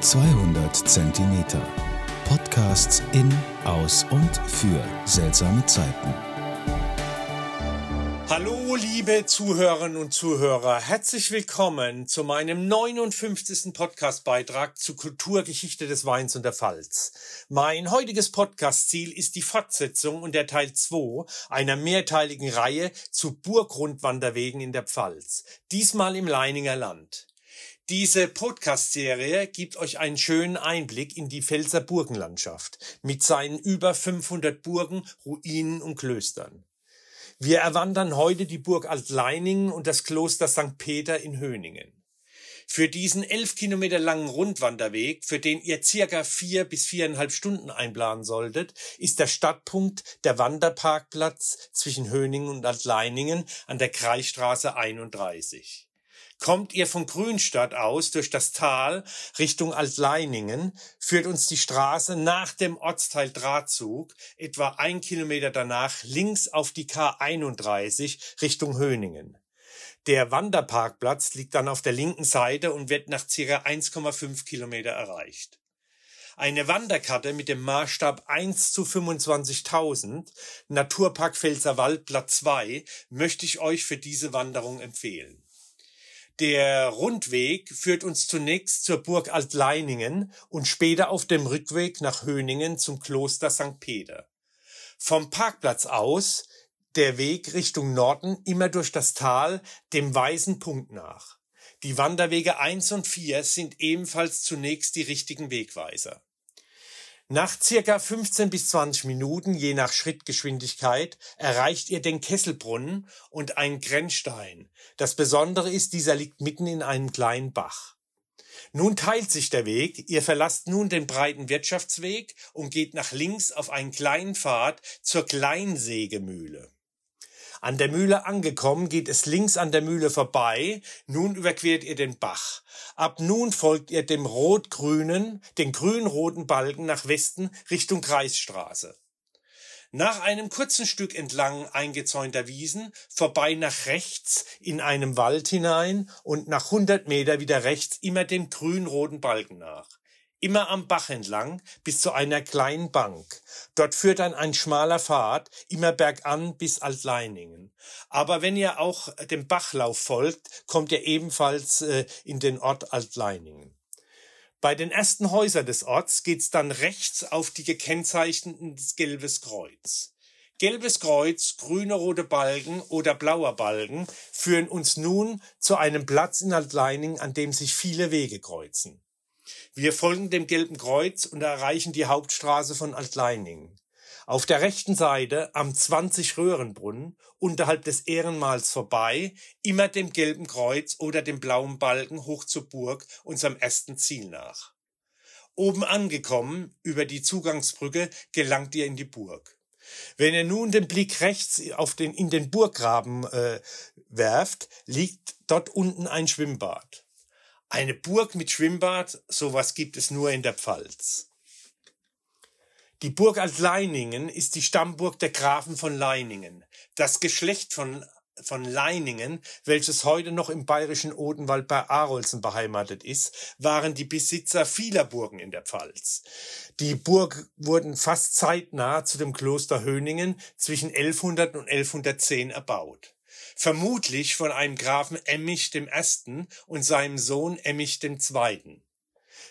200 Zentimeter. Podcasts in, aus und für seltsame Zeiten. Hallo, liebe Zuhörerinnen und Zuhörer. Herzlich willkommen zu meinem 59. Podcastbeitrag zur Kulturgeschichte des Weins und der Pfalz. Mein heutiges Podcastziel ist die Fortsetzung und der Teil 2 einer mehrteiligen Reihe zu Burgrundwanderwegen in der Pfalz. Diesmal im Leininger Land. Diese Podcast-Serie gibt euch einen schönen Einblick in die Pfälzer Burgenlandschaft mit seinen über 500 Burgen, Ruinen und Klöstern. Wir erwandern heute die Burg Altleiningen und das Kloster St. Peter in Höningen. Für diesen elf Kilometer langen Rundwanderweg, für den ihr circa vier bis viereinhalb Stunden einplanen solltet, ist der Stadtpunkt der Wanderparkplatz zwischen Höningen und Altleiningen an der Kreisstraße 31. Kommt ihr von Grünstadt aus durch das Tal Richtung Altleiningen, führt uns die Straße nach dem Ortsteil Drahtzug etwa ein Kilometer danach links auf die K31 Richtung Höningen. Der Wanderparkplatz liegt dann auf der linken Seite und wird nach circa 1,5 Kilometer erreicht. Eine Wanderkarte mit dem Maßstab 1 zu 25.000, Naturpark Pfälzerwald Platz 2, möchte ich euch für diese Wanderung empfehlen. Der Rundweg führt uns zunächst zur Burg Altleiningen und später auf dem Rückweg nach Höningen zum Kloster St. Peter. Vom Parkplatz aus der Weg Richtung Norden immer durch das Tal dem weißen Punkt nach. Die Wanderwege 1 und 4 sind ebenfalls zunächst die richtigen Wegweiser. Nach circa 15 bis 20 Minuten, je nach Schrittgeschwindigkeit, erreicht ihr den Kesselbrunnen und einen Grenzstein. Das Besondere ist, dieser liegt mitten in einem kleinen Bach. Nun teilt sich der Weg. Ihr verlasst nun den breiten Wirtschaftsweg und geht nach links auf einen kleinen Pfad zur Kleinsägemühle. An der Mühle angekommen, geht es links an der Mühle vorbei. Nun überquert ihr den Bach. Ab nun folgt ihr dem rot-grünen, den grün-roten Balken nach Westen Richtung Kreisstraße. Nach einem kurzen Stück entlang eingezäunter Wiesen, vorbei nach rechts in einem Wald hinein und nach 100 Meter wieder rechts immer dem grün-roten Balken nach immer am Bach entlang bis zu einer kleinen Bank. Dort führt dann ein schmaler Pfad immer bergan bis Altleiningen. Aber wenn ihr auch dem Bachlauf folgt, kommt ihr ebenfalls äh, in den Ort Altleiningen. Bei den ersten Häusern des Orts geht's dann rechts auf die gekennzeichneten Gelbes Kreuz. Gelbes Kreuz, grüne rote Balken oder blauer Balken führen uns nun zu einem Platz in Altleiningen, an dem sich viele Wege kreuzen. Wir folgen dem Gelben Kreuz und erreichen die Hauptstraße von Altleiningen. Auf der rechten Seite am 20 Röhrenbrunnen unterhalb des Ehrenmals vorbei, immer dem Gelben Kreuz oder dem blauen Balken hoch zur Burg, unserem ersten Ziel nach. Oben angekommen, über die Zugangsbrücke, gelangt ihr in die Burg. Wenn ihr nun den Blick rechts auf den, in den Burggraben äh, werft, liegt dort unten ein Schwimmbad. Eine Burg mit Schwimmbad, sowas gibt es nur in der Pfalz. Die Burg Altleiningen ist die Stammburg der Grafen von Leiningen. Das Geschlecht von von Leiningen, welches heute noch im bayerischen Odenwald bei Arolsen beheimatet ist, waren die Besitzer vieler Burgen in der Pfalz. Die Burg wurden fast zeitnah zu dem Kloster Höningen zwischen 1100 und 1110 erbaut vermutlich von einem Grafen Emmich I. und seinem Sohn Emmich II.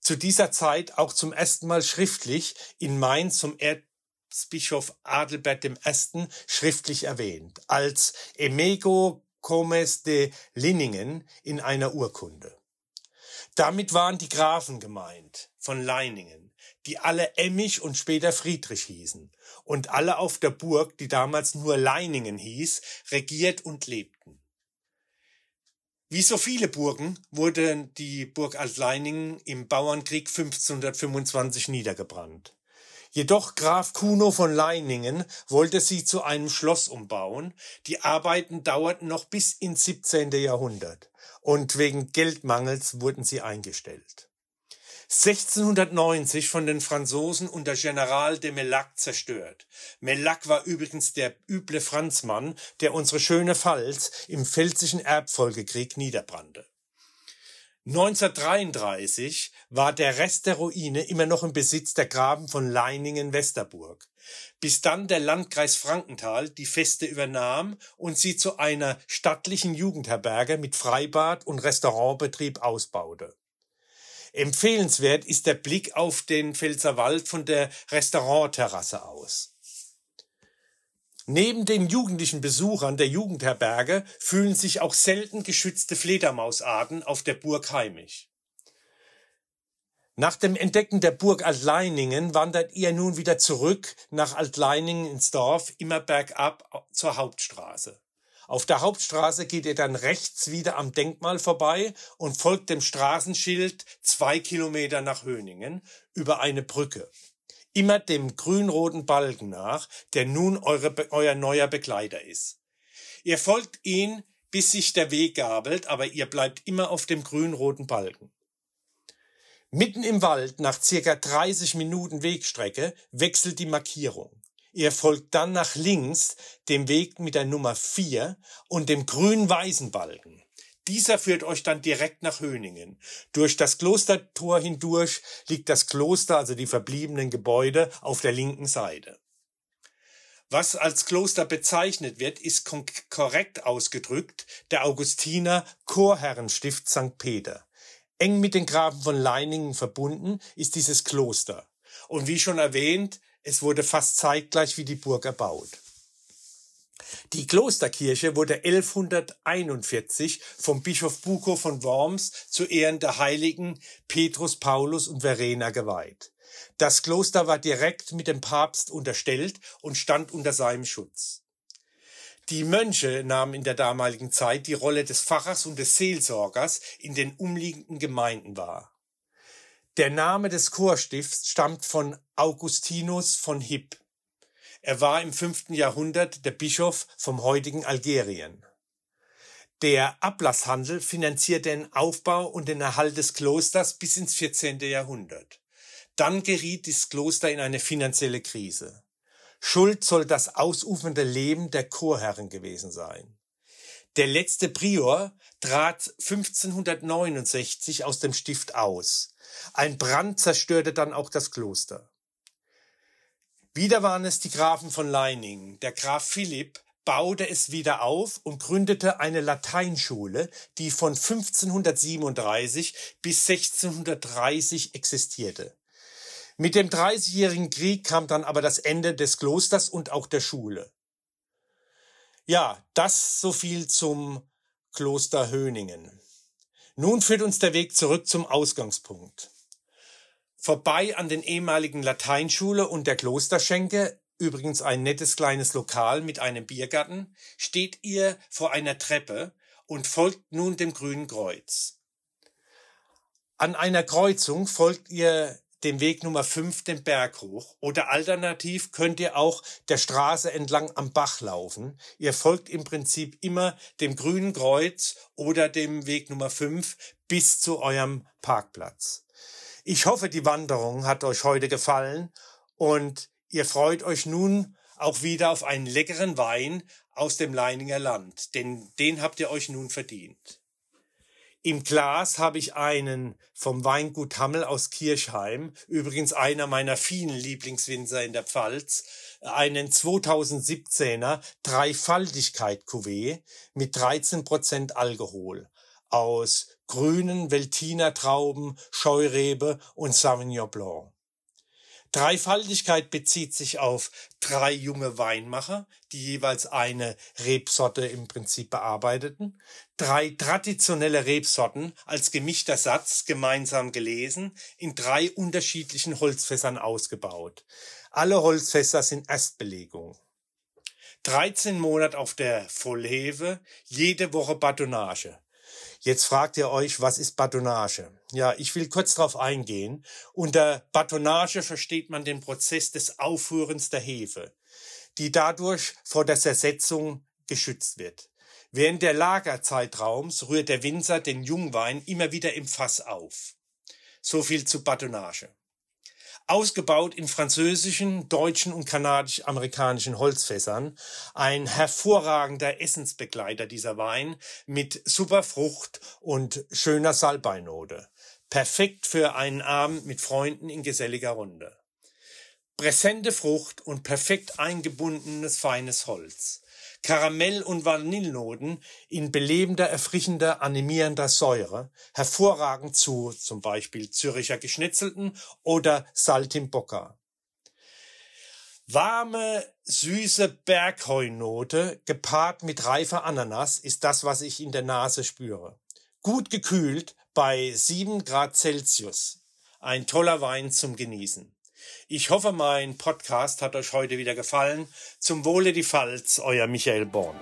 Zu dieser Zeit auch zum ersten Mal schriftlich in Mainz zum Erzbischof Adelbert I. schriftlich erwähnt, als Emego Comes de Linningen in einer Urkunde. Damit waren die Grafen gemeint von Leiningen, die alle Emmich und später Friedrich hießen und alle auf der Burg, die damals nur Leiningen hieß, regiert und lebten. Wie so viele Burgen wurde die Burg Altleiningen im Bauernkrieg 1525 niedergebrannt. Jedoch Graf Kuno von Leiningen wollte sie zu einem Schloss umbauen. Die Arbeiten dauerten noch bis ins 17. Jahrhundert und wegen Geldmangels wurden sie eingestellt. 1690 von den Franzosen unter General de Mellac zerstört. Mellac war übrigens der üble Franzmann, der unsere schöne Pfalz im Pfälzischen Erbfolgekrieg niederbrannte. 1933 war der Rest der Ruine immer noch im Besitz der Graben von Leiningen-Westerburg, bis dann der Landkreis Frankenthal die Feste übernahm und sie zu einer stattlichen Jugendherberge mit Freibad und Restaurantbetrieb ausbaute. Empfehlenswert ist der Blick auf den Pfälzerwald von der Restaurantterrasse aus. Neben den jugendlichen Besuchern der Jugendherberge fühlen sich auch selten geschützte Fledermausarten auf der Burg heimisch. Nach dem Entdecken der Burg Altleiningen wandert ihr nun wieder zurück nach Altleiningen ins Dorf, immer bergab zur Hauptstraße. Auf der Hauptstraße geht ihr dann rechts wieder am Denkmal vorbei und folgt dem Straßenschild zwei Kilometer nach Höningen über eine Brücke immer dem grün-roten Balken nach, der nun eure, euer neuer Begleiter ist. Ihr folgt ihn, bis sich der Weg gabelt, aber ihr bleibt immer auf dem grün-roten Balken. Mitten im Wald, nach circa 30 Minuten Wegstrecke, wechselt die Markierung. Ihr folgt dann nach links dem Weg mit der Nummer 4 und dem grün-weißen Balken. Dieser führt euch dann direkt nach Höningen. Durch das Klostertor hindurch liegt das Kloster, also die verbliebenen Gebäude, auf der linken Seite. Was als Kloster bezeichnet wird, ist korrekt ausgedrückt der Augustiner Chorherrenstift St. Peter. Eng mit den Graben von Leiningen verbunden ist dieses Kloster. Und wie schon erwähnt, es wurde fast zeitgleich wie die Burg erbaut. Die Klosterkirche wurde 1141 vom Bischof Buko von Worms zu Ehren der Heiligen Petrus, Paulus und Verena geweiht. Das Kloster war direkt mit dem Papst unterstellt und stand unter seinem Schutz. Die Mönche nahmen in der damaligen Zeit die Rolle des Pfarrers und des Seelsorgers in den umliegenden Gemeinden wahr. Der Name des Chorstifts stammt von Augustinus von Hipp. Er war im fünften Jahrhundert der Bischof vom heutigen Algerien. Der Ablasshandel finanzierte den Aufbau und den Erhalt des Klosters bis ins 14. Jahrhundert. Dann geriet das Kloster in eine finanzielle Krise. Schuld soll das ausufernde Leben der Chorherren gewesen sein. Der letzte Prior trat 1569 aus dem Stift aus. Ein Brand zerstörte dann auch das Kloster. Wieder waren es die Grafen von Leiningen. Der Graf Philipp baute es wieder auf und gründete eine Lateinschule, die von 1537 bis 1630 existierte. Mit dem Dreißigjährigen Krieg kam dann aber das Ende des Klosters und auch der Schule. Ja, das so viel zum Kloster Höningen. Nun führt uns der Weg zurück zum Ausgangspunkt. Vorbei an den ehemaligen Lateinschule und der Klosterschenke, übrigens ein nettes kleines Lokal mit einem Biergarten, steht ihr vor einer Treppe und folgt nun dem grünen Kreuz. An einer Kreuzung folgt ihr dem Weg Nummer 5 den Berg hoch oder alternativ könnt ihr auch der Straße entlang am Bach laufen. Ihr folgt im Prinzip immer dem grünen Kreuz oder dem Weg Nummer 5 bis zu eurem Parkplatz. Ich hoffe, die Wanderung hat euch heute gefallen und ihr freut euch nun auch wieder auf einen leckeren Wein aus dem Leininger Land, denn den habt ihr euch nun verdient. Im Glas habe ich einen vom Weingut Hammel aus Kirchheim, übrigens einer meiner vielen Lieblingswinzer in der Pfalz, einen 2017er Dreifaltigkeit Cuvée mit 13% Alkohol aus grünen Veltiner Trauben, Scheurebe und Sauvignon Blanc. Dreifaltigkeit bezieht sich auf drei junge Weinmacher, die jeweils eine Rebsorte im Prinzip bearbeiteten, drei traditionelle Rebsorten als gemischter Satz gemeinsam gelesen, in drei unterschiedlichen Holzfässern ausgebaut. Alle Holzfässer sind Erstbelegung. 13 Monate auf der Vollheve, jede Woche Batonnage. Jetzt fragt ihr euch, was ist Batonnage? Ja, ich will kurz darauf eingehen. Unter Batonnage versteht man den Prozess des Aufführens der Hefe, die dadurch vor der Zersetzung geschützt wird. Während der Lagerzeitraums rührt der Winzer den Jungwein immer wieder im Fass auf. So viel zu Batonnage. Ausgebaut in französischen, deutschen und kanadisch-amerikanischen Holzfässern. Ein hervorragender Essensbegleiter dieser Wein mit super Frucht und schöner Salbeinote. Perfekt für einen Abend mit Freunden in geselliger Runde. Präsente Frucht und perfekt eingebundenes feines Holz. Karamell- und Vanillenoten in belebender, erfrischender, animierender Säure, hervorragend zu zum Beispiel Züricher Geschnitzelten oder Saltimbocca. Warme, süße Bergheunote gepaart mit reifer Ananas ist das, was ich in der Nase spüre. Gut gekühlt bei 7 Grad Celsius. Ein toller Wein zum Genießen. Ich hoffe, mein Podcast hat euch heute wieder gefallen. Zum Wohle die Pfalz, euer Michael Born.